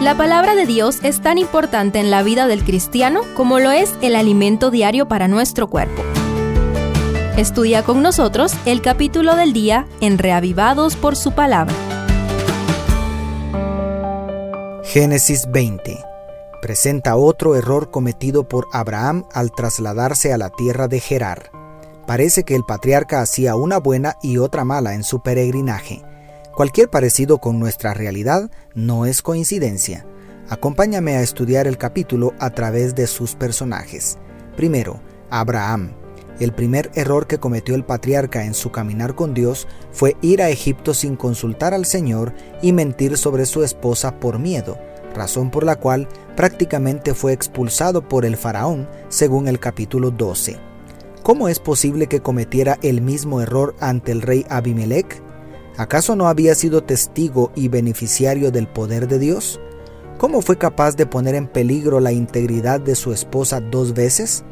La palabra de Dios es tan importante en la vida del cristiano como lo es el alimento diario para nuestro cuerpo. Estudia con nosotros el capítulo del día en Reavivados por su palabra. Génesis 20 presenta otro error cometido por Abraham al trasladarse a la tierra de Gerar. Parece que el patriarca hacía una buena y otra mala en su peregrinaje. Cualquier parecido con nuestra realidad no es coincidencia. Acompáñame a estudiar el capítulo a través de sus personajes. Primero, Abraham. El primer error que cometió el patriarca en su caminar con Dios fue ir a Egipto sin consultar al Señor y mentir sobre su esposa por miedo, razón por la cual prácticamente fue expulsado por el faraón, según el capítulo 12. ¿Cómo es posible que cometiera el mismo error ante el rey Abimelech? ¿Acaso no había sido testigo y beneficiario del poder de Dios? ¿Cómo fue capaz de poner en peligro la integridad de su esposa dos veces?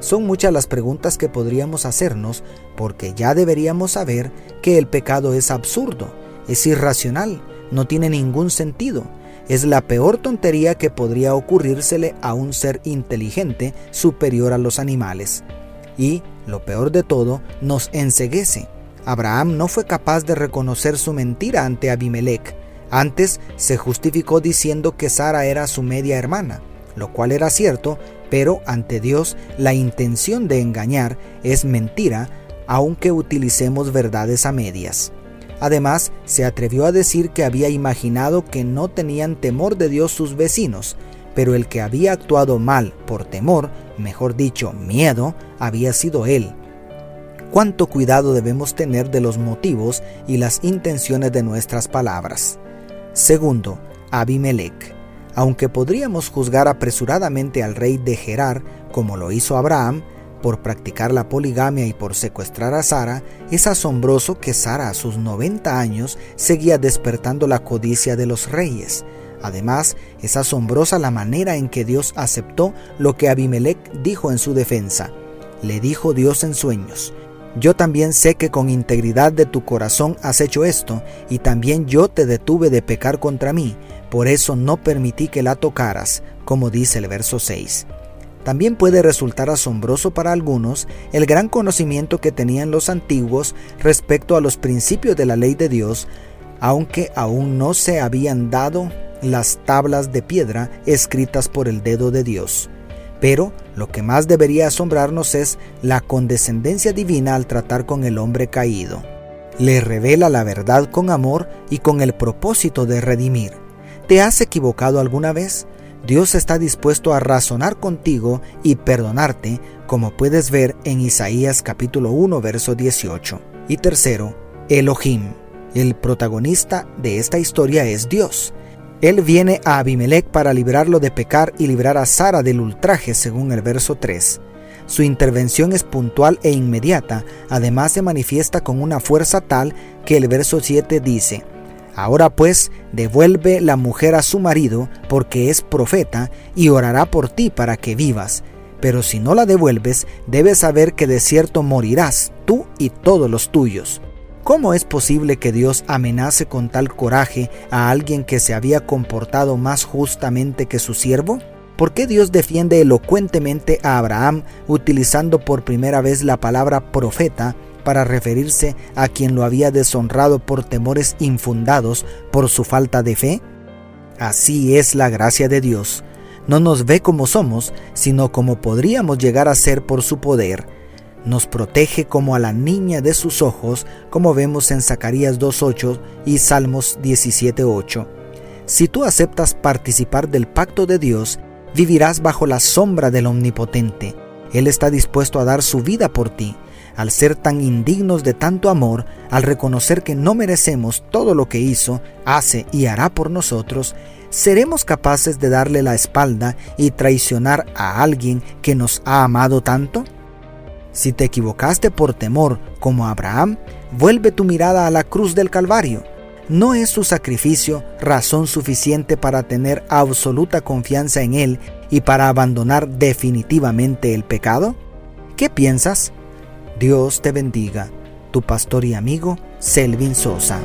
Son muchas las preguntas que podríamos hacernos porque ya deberíamos saber que el pecado es absurdo, es irracional, no tiene ningún sentido. Es la peor tontería que podría ocurrírsele a un ser inteligente superior a los animales. Y, lo peor de todo, nos enseguece. Abraham no fue capaz de reconocer su mentira ante Abimelech. Antes se justificó diciendo que Sara era su media hermana, lo cual era cierto, pero ante Dios la intención de engañar es mentira, aunque utilicemos verdades a medias. Además, se atrevió a decir que había imaginado que no tenían temor de Dios sus vecinos, pero el que había actuado mal por temor, mejor dicho, miedo, había sido él. Cuánto cuidado debemos tener de los motivos y las intenciones de nuestras palabras. Segundo, Abimelech. Aunque podríamos juzgar apresuradamente al rey de Gerar, como lo hizo Abraham, por practicar la poligamia y por secuestrar a Sara, es asombroso que Sara a sus 90 años seguía despertando la codicia de los reyes. Además, es asombrosa la manera en que Dios aceptó lo que Abimelech dijo en su defensa. Le dijo Dios en sueños, yo también sé que con integridad de tu corazón has hecho esto, y también yo te detuve de pecar contra mí, por eso no permití que la tocaras, como dice el verso 6. También puede resultar asombroso para algunos el gran conocimiento que tenían los antiguos respecto a los principios de la ley de Dios, aunque aún no se habían dado las tablas de piedra escritas por el dedo de Dios. Pero lo que más debería asombrarnos es la condescendencia divina al tratar con el hombre caído. Le revela la verdad con amor y con el propósito de redimir. ¿Te has equivocado alguna vez? Dios está dispuesto a razonar contigo y perdonarte, como puedes ver en Isaías capítulo 1, verso 18. Y tercero, Elohim. El protagonista de esta historia es Dios. Él viene a Abimelech para librarlo de pecar y librar a Sara del ultraje, según el verso 3. Su intervención es puntual e inmediata, además se manifiesta con una fuerza tal que el verso 7 dice, Ahora pues, devuelve la mujer a su marido, porque es profeta, y orará por ti para que vivas. Pero si no la devuelves, debes saber que de cierto morirás, tú y todos los tuyos. ¿Cómo es posible que Dios amenace con tal coraje a alguien que se había comportado más justamente que su siervo? ¿Por qué Dios defiende elocuentemente a Abraham utilizando por primera vez la palabra profeta para referirse a quien lo había deshonrado por temores infundados por su falta de fe? Así es la gracia de Dios. No nos ve como somos, sino como podríamos llegar a ser por su poder. Nos protege como a la niña de sus ojos, como vemos en Zacarías 2.8 y Salmos 17.8. Si tú aceptas participar del pacto de Dios, vivirás bajo la sombra del Omnipotente. Él está dispuesto a dar su vida por ti al ser tan indignos de tanto amor, al reconocer que no merecemos todo lo que hizo, hace y hará por nosotros, ¿seremos capaces de darle la espalda y traicionar a alguien que nos ha amado tanto? Si te equivocaste por temor, como Abraham, vuelve tu mirada a la cruz del Calvario. ¿No es su sacrificio razón suficiente para tener absoluta confianza en Él y para abandonar definitivamente el pecado? ¿Qué piensas? Dios te bendiga. Tu pastor y amigo, Selvin Sosa.